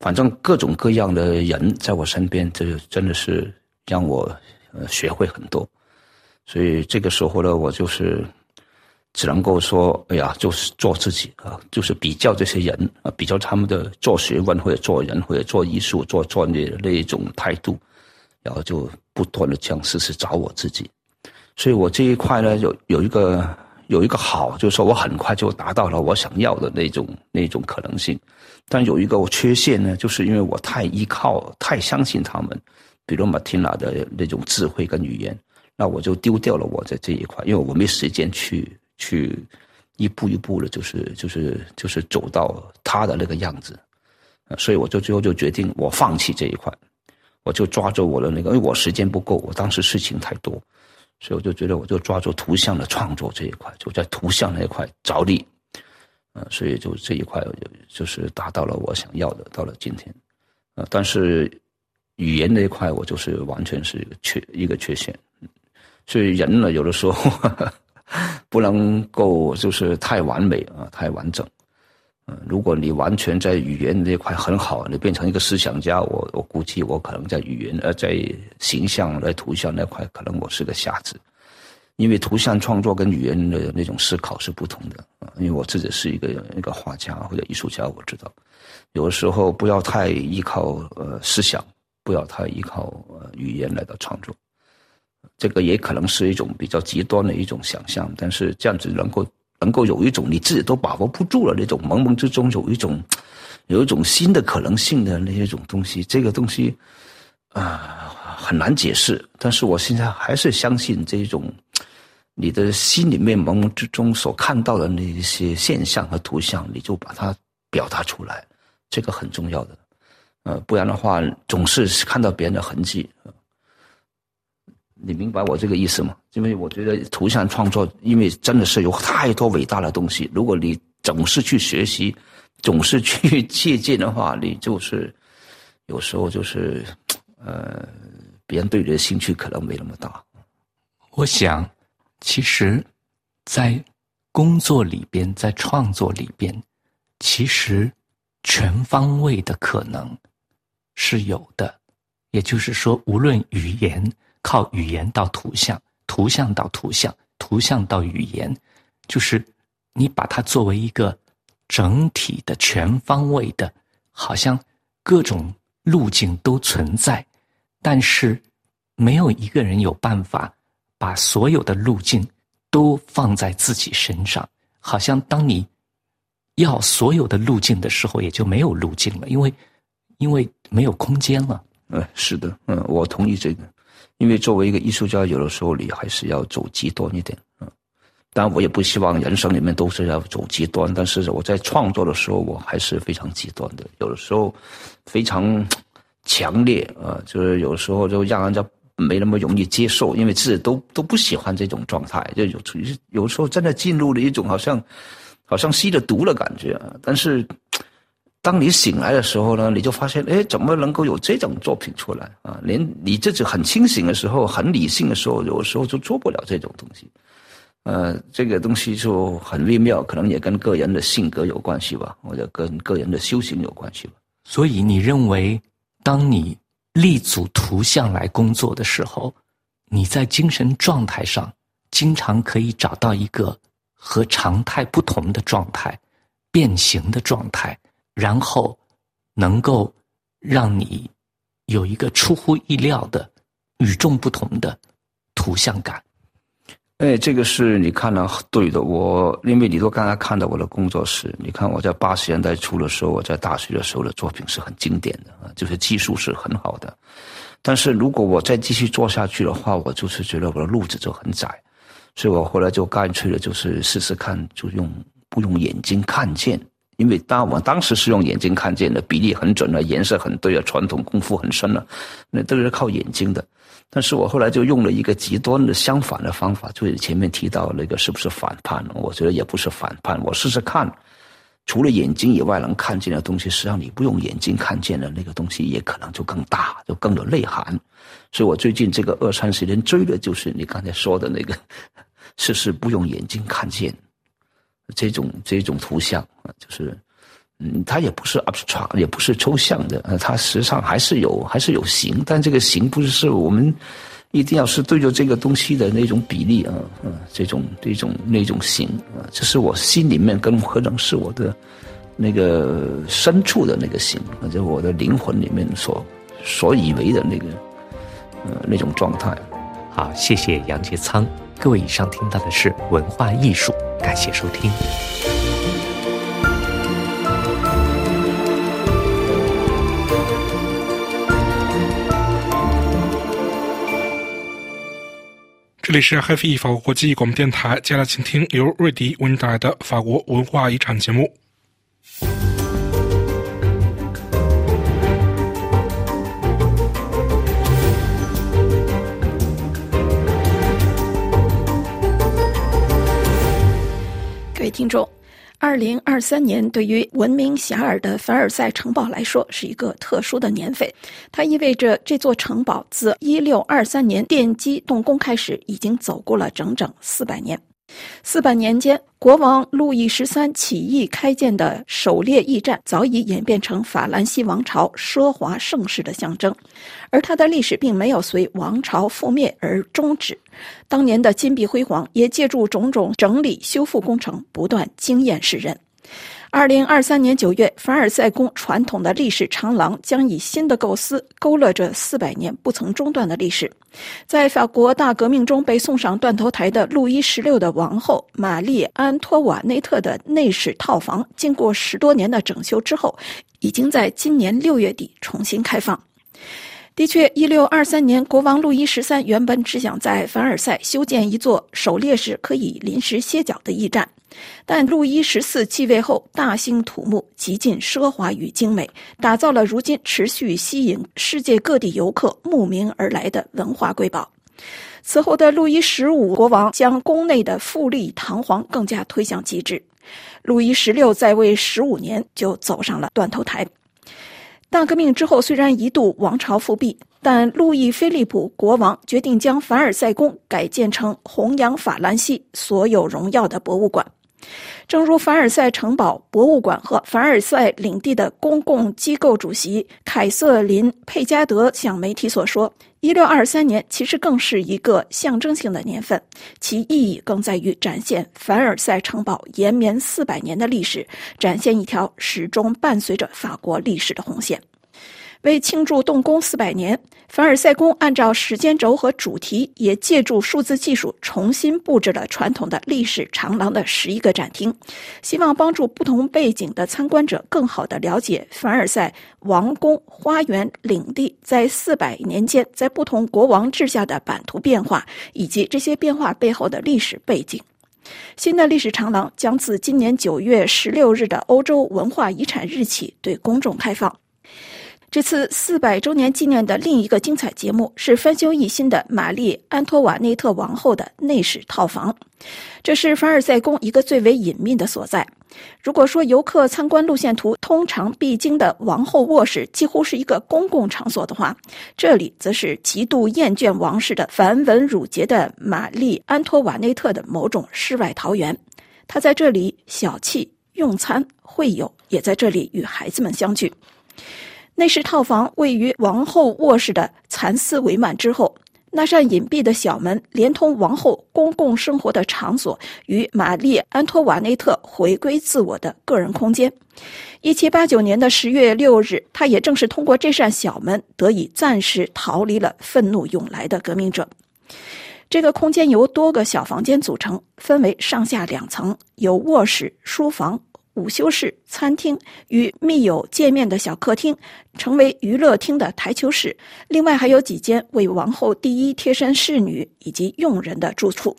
反正各种各样的人在我身边，这真的是让我呃学会很多。所以这个时候呢，我就是只能够说，哎呀，就是做自己啊，就是比较这些人啊，比较他们的做学问或者做人或者做艺术做专业的那一种态度，然后就不断的这样试试找我自己。所以我这一块呢，有有一个有一个好，就是说我很快就达到了我想要的那种那种可能性，但有一个缺陷呢，就是因为我太依靠、太相信他们，比如马汀娜的那种智慧跟语言，那我就丢掉了我在这一块，因为我没时间去去一步一步的，就是就是就是走到他的那个样子，所以我就最后就决定我放弃这一块，我就抓住我的那个，因为我时间不够，我当时事情太多。所以我就觉得，我就抓住图像的创作这一块，就在图像那一块着力，呃，所以就这一块就是达到了我想要的，到了今天，呃，但是语言那一块我就是完全是一个缺一个缺陷，所以人呢，有的时候 不能够就是太完美啊，太完整。嗯，如果你完全在语言那块很好，你变成一个思想家，我我估计我可能在语言呃在形象在图像那块，可能我是个瞎子，因为图像创作跟语言的那种思考是不同的啊。因为我自己是一个一个画家或者艺术家，我知道，有的时候不要太依靠呃思想，不要太依靠呃语言来到创作，这个也可能是一种比较极端的一种想象，但是这样子能够。能够有一种你自己都把握不住了那种朦胧之中有一种，有一种新的可能性的那一种东西，这个东西啊很难解释。但是我现在还是相信这种你的心里面朦胧之中所看到的那一些现象和图像，你就把它表达出来，这个很重要的。呃，不然的话总是看到别人的痕迹。你明白我这个意思吗？因为我觉得图像创作，因为真的是有太多伟大的东西。如果你总是去学习，总是去 借鉴的话，你就是有时候就是，呃，别人对你的兴趣可能没那么大。我想，其实，在工作里边，在创作里边，其实全方位的可能是有的。也就是说，无论语言。靠语言到图像，图像到图像，图像到语言，就是你把它作为一个整体的、全方位的，好像各种路径都存在，但是没有一个人有办法把所有的路径都放在自己身上。好像当你要所有的路径的时候，也就没有路径了，因为因为没有空间了。嗯，是的，嗯，我同意这个。因为作为一个艺术家，有的时候你还是要走极端一点，嗯，当然我也不希望人生里面都是要走极端，但是我在创作的时候，我还是非常极端的，有的时候非常强烈啊，就是有时候就让人家没那么容易接受，因为自己都都不喜欢这种状态，就有有时候真的进入了一种好像好像吸了毒的感觉，但是。当你醒来的时候呢，你就发现，哎，怎么能够有这种作品出来啊？连你自己很清醒的时候、很理性的时候，有时候就做不了这种东西。呃，这个东西就很微妙，可能也跟个人的性格有关系吧，或者跟个人的修行有关系吧。所以，你认为，当你立足图像来工作的时候，你在精神状态上经常可以找到一个和常态不同的状态。变形的状态，然后能够让你有一个出乎意料的、与众不同的图像感。哎，这个是你看了对的。我因为你都刚才看到我的工作室，你看我在八十年代初的时候，我在大学的时候的作品是很经典的啊，就是技术是很好的。但是如果我再继续做下去的话，我就是觉得我的路子就很窄，所以我后来就干脆的，就是试试看，就用不用眼睛看见，因为当我当时是用眼睛看见的，比例很准了，颜色很对啊，传统功夫很深了，那都是靠眼睛的。但是我后来就用了一个极端的相反的方法，就是前面提到那个是不是反叛？我觉得也不是反叛。我试试看，除了眼睛以外能看见的东西，实际上你不用眼睛看见的那个东西，也可能就更大，就更有内涵。所以我最近这个二三十年追的就是你刚才说的那个，试试不用眼睛看见这种这种图像啊，就是。嗯，它也不是 abstract，也不是抽象的，呃，它实际上还是有，还是有形，但这个形不是我们一定要是对着这个东西的那种比例啊，嗯，这种这种那种形啊，这是我心里面跟可能是我的那个深处的那个形，或者我的灵魂里面所所以为的那个呃那种状态。好，谢谢杨杰仓，各位以上听到的是文化艺术，感谢收听。这里是 HiFi 法国国际广播电台，接下来请听由瑞迪为您带来的法国文化遗产节目。听众。二零二三年对于闻名遐迩的凡尔赛城堡来说是一个特殊的年份，它意味着这座城堡自一六二三年奠基动工开始，已经走过了整整四百年。四百年间，国王路易十三起义开建的狩猎驿站早已演变成法兰西王朝奢华盛世的象征，而它的历史并没有随王朝覆灭而终止。当年的金碧辉煌也借助种种整理修复工程不断惊艳世人。二零二三年九月，凡尔赛宫传统的历史长廊将以新的构思勾勒着四百年不曾中断的历史。在法国大革命中被送上断头台的路易十六的王后玛丽安托瓦内特的内室套房，经过十多年的整修之后，已经在今年六月底重新开放。的确，一六二三年，国王路易十三原本只想在凡尔赛修建一座狩猎时可以临时歇脚的驿站。但路易十四继位后，大兴土木，极尽奢华与精美，打造了如今持续吸引世界各地游客慕名而来的文化瑰宝。此后的路易十五国王将宫内的富丽堂皇更加推向极致。路易十六在位十五年就走上了断头台。大革命之后，虽然一度王朝复辟，但路易菲利普国王决定将凡尔赛宫改建成弘扬法兰西所有荣耀的博物馆。正如凡尔赛城堡博物馆和凡尔赛领地的公共机构主席凯瑟琳·佩加德向媒体所说，1623年其实更是一个象征性的年份，其意义更在于展现凡尔赛城堡延绵四百年的历史，展现一条始终伴随着法国历史的红线。为庆祝动工四百年，凡尔赛宫按照时间轴和主题，也借助数字技术重新布置了传统的历史长廊的十一个展厅，希望帮助不同背景的参观者更好地了解凡尔赛王宫花园领地在四百年间在不同国王治下的版图变化，以及这些变化背后的历史背景。新的历史长廊将自今年九月十六日的欧洲文化遗产日起对公众开放。这次四百周年纪念的另一个精彩节目是翻修一新的玛丽安托瓦内特王后的内室套房。这是凡尔赛宫一个最为隐秘的所在。如果说游客参观路线图通常必经的王后卧室几乎是一个公共场所的话，这里则是极度厌倦王室的繁文缛节的玛丽安托瓦内特的某种世外桃源。她在这里小憩、用餐、会友，也在这里与孩子们相聚。内室套房位于王后卧室的蚕丝帷幔之后，那扇隐蔽的小门连通王后公共生活的场所与玛丽·安托瓦内特回归自我的个人空间。一七八九年的十月六日，他也正是通过这扇小门得以暂时逃离了愤怒涌来的革命者。这个空间由多个小房间组成，分为上下两层，有卧室、书房。午休室、餐厅与密友见面的小客厅，成为娱乐厅的台球室。另外还有几间为王后第一贴身侍女以及佣人的住处。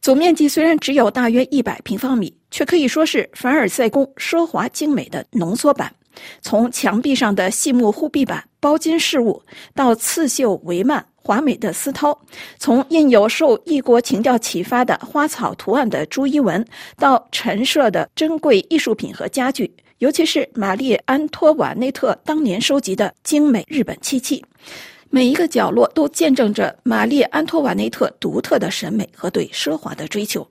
总面积虽然只有大约一百平方米，却可以说是凡尔赛宫奢华精美的浓缩版。从墙壁上的细木护壁板、包金饰物，到刺绣帷幔。华美的丝绦，从印有受异国情调启发的花草图案的朱衣纹，到陈设的珍贵艺术品和家具，尤其是玛丽安托瓦内特当年收集的精美日本漆器，每一个角落都见证着玛丽安托瓦内特独特的审美和对奢华的追求。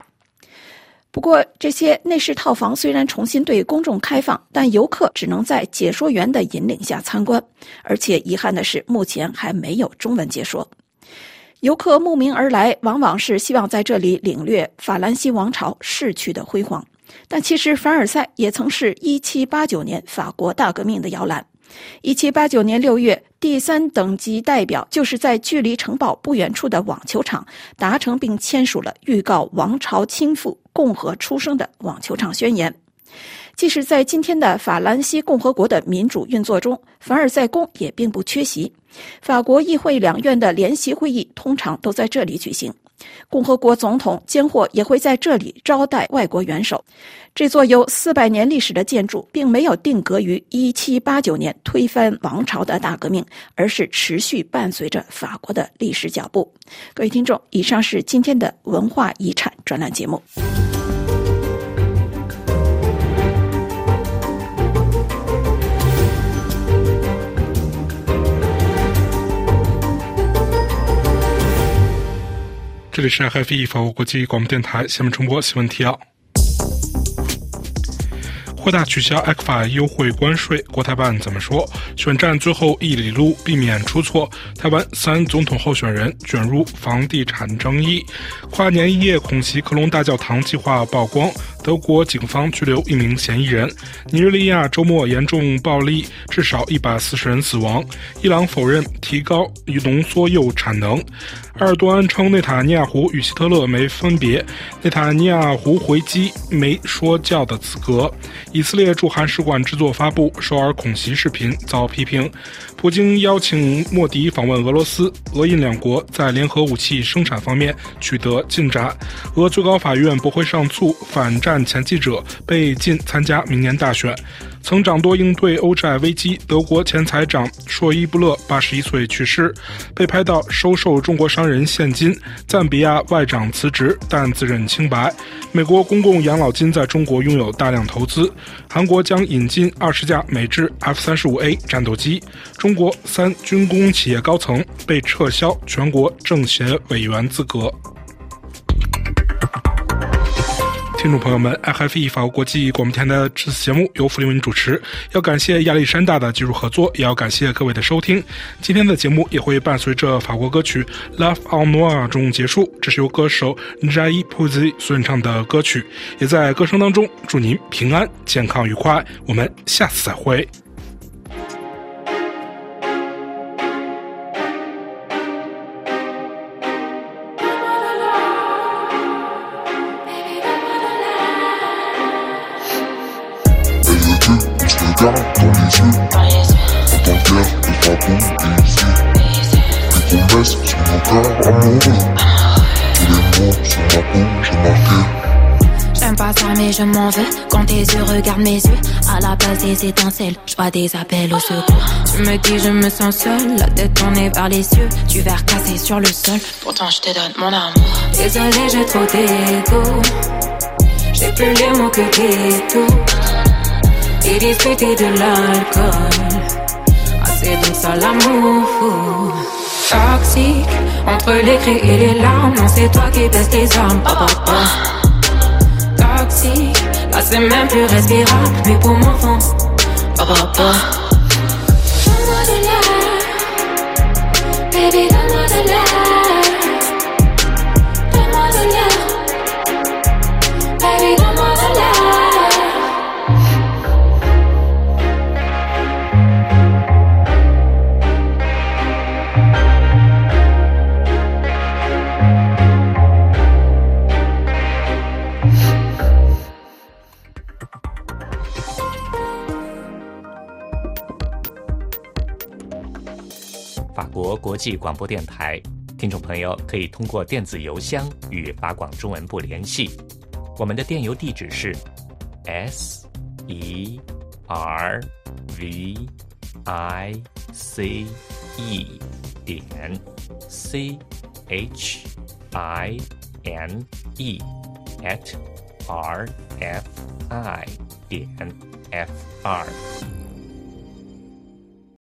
不过，这些内饰套房虽然重新对公众开放，但游客只能在解说员的引领下参观。而且遗憾的是，目前还没有中文解说。游客慕名而来，往往是希望在这里领略法兰西王朝逝去的辉煌。但其实，凡尔赛也曾是一七八九年法国大革命的摇篮。一七八九年六月，第三等级代表就是在距离城堡不远处的网球场达成并签署了预告王朝倾覆、共和出生的网球场宣言。即使在今天的法兰西共和国的民主运作中，凡尔赛宫也并不缺席。法国议会两院的联席会议通常都在这里举行。共和国总统间或也会在这里招待外国元首。这座有四百年历史的建筑，并没有定格于一七八九年推翻王朝的大革命，而是持续伴随着法国的历史脚步。各位听众，以上是今天的文化遗产专栏节目。这里是 FFE 法国国际广播电台下面重播新闻提要。扩大取消 ECFA 优惠关税，国台办怎么说？选战最后一里路，避免出错。台湾三总统候选人卷入房地产争议。跨年夜恐袭克隆大教堂计划曝光，德国警方拘留一名嫌疑人。尼日利亚周末严重暴力，至少一百四十人死亡。伊朗否认提高浓缩铀产能。埃尔多安称内塔尼亚胡与希特勒没分别，内塔尼亚胡回击没说教的资格。以色列驻韩使馆制作发布首尔恐袭视频遭批评。普京邀请莫迪访问俄罗斯，俄印两国在联合武器生产方面取得进展。俄最高法院驳回上诉，反战前记者被禁参加明年大选。曾掌舵应对欧债危机，德国前财长朔伊布勒八十一岁去世。被拍到收受中国商人现金。赞比亚外长辞职，但自认清白。美国公共养老金在中国拥有大量投资。韩国将引进二十架美制 F 三十五 A 战斗机。中国三军工企业高层被撤销全国政协委员资格。听众朋友们，FFE 法国国际广播电台的这次节目由福利文主持。要感谢亚历山大的技术合作，也要感谢各位的收听。今天的节目也会伴随着法国歌曲《Love on Noir》中结束，这是由歌手 Njai p u z i 所演唱的歌曲。也在歌声当中祝您平安、健康、愉快。我们下次再会。J'aime pas ça mais je m'en veux Quand tes yeux regardent mes yeux À la place des étincelles Je vois des appels au secours. Tu me dis je me sens seule La tête tournée vers les cieux Du verre cassé sur le sol. Pourtant je te donne mon amour. Désolé j'ai trop d'égo J'ai plus les mots que des tout Et discuter de l'alcool Ah c'est donc ça l'amour. Toxique Entre les cris et les larmes. Non c'est toi qui baisse tes armes. Oh. Toxique Là c'est même plus respirable. Mais pour mon fond Baby 际广播电台。听众朋友可以通过电子邮箱与法广中文部联系，我们的电邮地址是 s e r v i c e 点 c h i n e at r f i 点 f r。